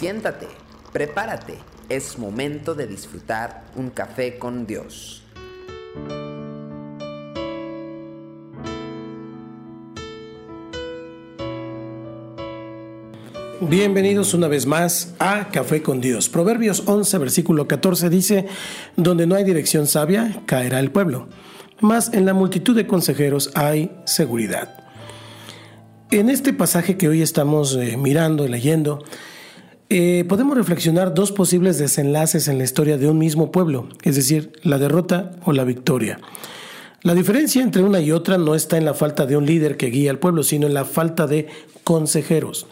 Siéntate, prepárate, es momento de disfrutar un café con Dios. Bienvenidos una vez más a Café con Dios. Proverbios 11, versículo 14 dice, Donde no hay dirección sabia, caerá el pueblo, mas en la multitud de consejeros hay seguridad. En este pasaje que hoy estamos eh, mirando y leyendo, eh, podemos reflexionar dos posibles desenlaces en la historia de un mismo pueblo, es decir, la derrota o la victoria. La diferencia entre una y otra no está en la falta de un líder que guía al pueblo, sino en la falta de consejeros.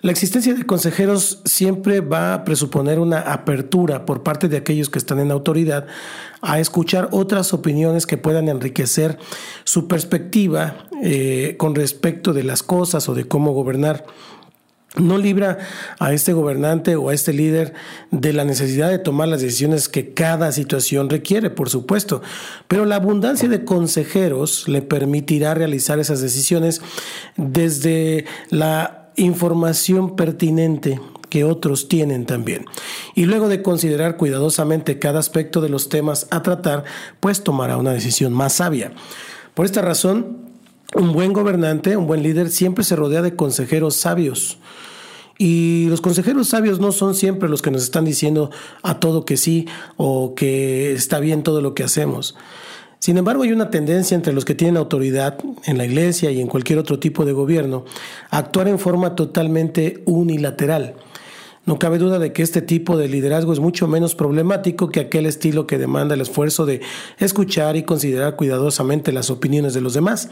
La existencia de consejeros siempre va a presuponer una apertura por parte de aquellos que están en autoridad a escuchar otras opiniones que puedan enriquecer su perspectiva eh, con respecto de las cosas o de cómo gobernar no libra a este gobernante o a este líder de la necesidad de tomar las decisiones que cada situación requiere, por supuesto, pero la abundancia de consejeros le permitirá realizar esas decisiones desde la información pertinente que otros tienen también. Y luego de considerar cuidadosamente cada aspecto de los temas a tratar, pues tomará una decisión más sabia. Por esta razón, un buen gobernante, un buen líder, siempre se rodea de consejeros sabios. Y los consejeros sabios no son siempre los que nos están diciendo a todo que sí o que está bien todo lo que hacemos. Sin embargo, hay una tendencia entre los que tienen autoridad en la iglesia y en cualquier otro tipo de gobierno a actuar en forma totalmente unilateral. No cabe duda de que este tipo de liderazgo es mucho menos problemático que aquel estilo que demanda el esfuerzo de escuchar y considerar cuidadosamente las opiniones de los demás.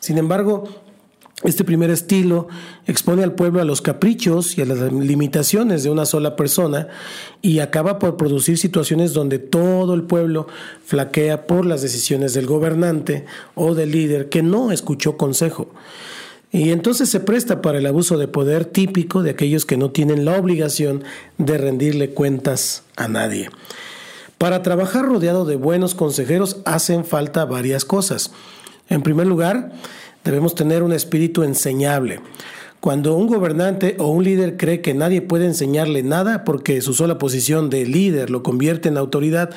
Sin embargo, este primer estilo expone al pueblo a los caprichos y a las limitaciones de una sola persona y acaba por producir situaciones donde todo el pueblo flaquea por las decisiones del gobernante o del líder que no escuchó consejo. Y entonces se presta para el abuso de poder típico de aquellos que no tienen la obligación de rendirle cuentas a nadie. Para trabajar rodeado de buenos consejeros hacen falta varias cosas. En primer lugar, Debemos tener un espíritu enseñable. Cuando un gobernante o un líder cree que nadie puede enseñarle nada porque su sola posición de líder lo convierte en autoridad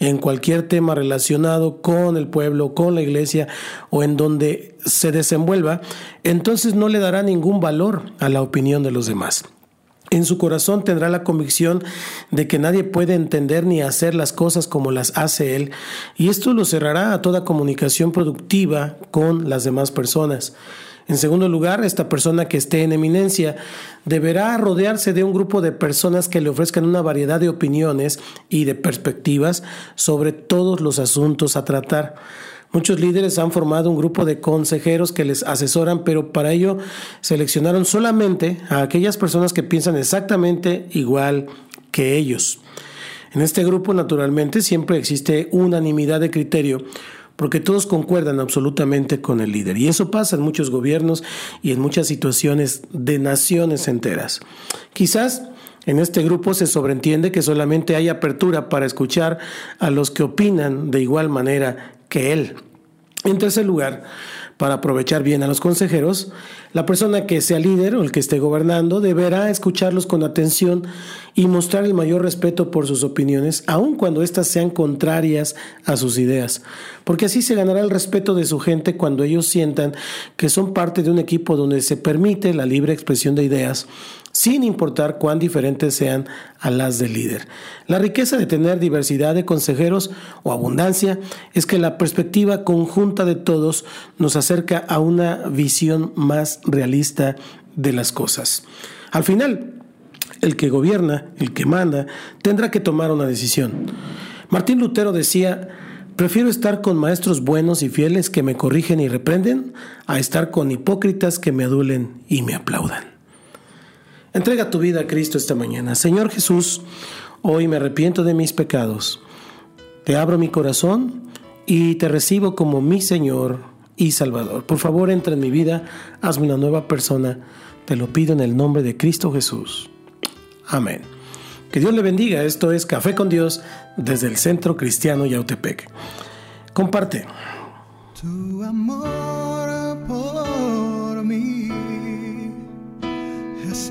en cualquier tema relacionado con el pueblo, con la iglesia o en donde se desenvuelva, entonces no le dará ningún valor a la opinión de los demás. En su corazón tendrá la convicción de que nadie puede entender ni hacer las cosas como las hace él, y esto lo cerrará a toda comunicación productiva con las demás personas. En segundo lugar, esta persona que esté en eminencia deberá rodearse de un grupo de personas que le ofrezcan una variedad de opiniones y de perspectivas sobre todos los asuntos a tratar. Muchos líderes han formado un grupo de consejeros que les asesoran, pero para ello seleccionaron solamente a aquellas personas que piensan exactamente igual que ellos. En este grupo, naturalmente, siempre existe unanimidad de criterio porque todos concuerdan absolutamente con el líder. Y eso pasa en muchos gobiernos y en muchas situaciones de naciones enteras. Quizás en este grupo se sobreentiende que solamente hay apertura para escuchar a los que opinan de igual manera que él. En tercer lugar, para aprovechar bien a los consejeros, la persona que sea líder o el que esté gobernando deberá escucharlos con atención y mostrar el mayor respeto por sus opiniones, aun cuando éstas sean contrarias a sus ideas, porque así se ganará el respeto de su gente cuando ellos sientan que son parte de un equipo donde se permite la libre expresión de ideas sin importar cuán diferentes sean a las del líder. La riqueza de tener diversidad de consejeros o abundancia es que la perspectiva conjunta de todos nos acerca a una visión más realista de las cosas. Al final, el que gobierna, el que manda, tendrá que tomar una decisión. Martín Lutero decía, prefiero estar con maestros buenos y fieles que me corrigen y reprenden, a estar con hipócritas que me adulen y me aplaudan. Entrega tu vida a Cristo esta mañana. Señor Jesús, hoy me arrepiento de mis pecados. Te abro mi corazón y te recibo como mi Señor y Salvador. Por favor, entra en mi vida, hazme una nueva persona. Te lo pido en el nombre de Cristo Jesús. Amén. Que Dios le bendiga. Esto es Café con Dios desde el Centro Cristiano Yautepec. Comparte. Tu amor por mí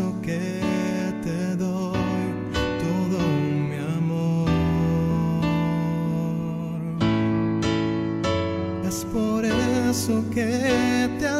eso que te doy todo mi amor. Es por eso que te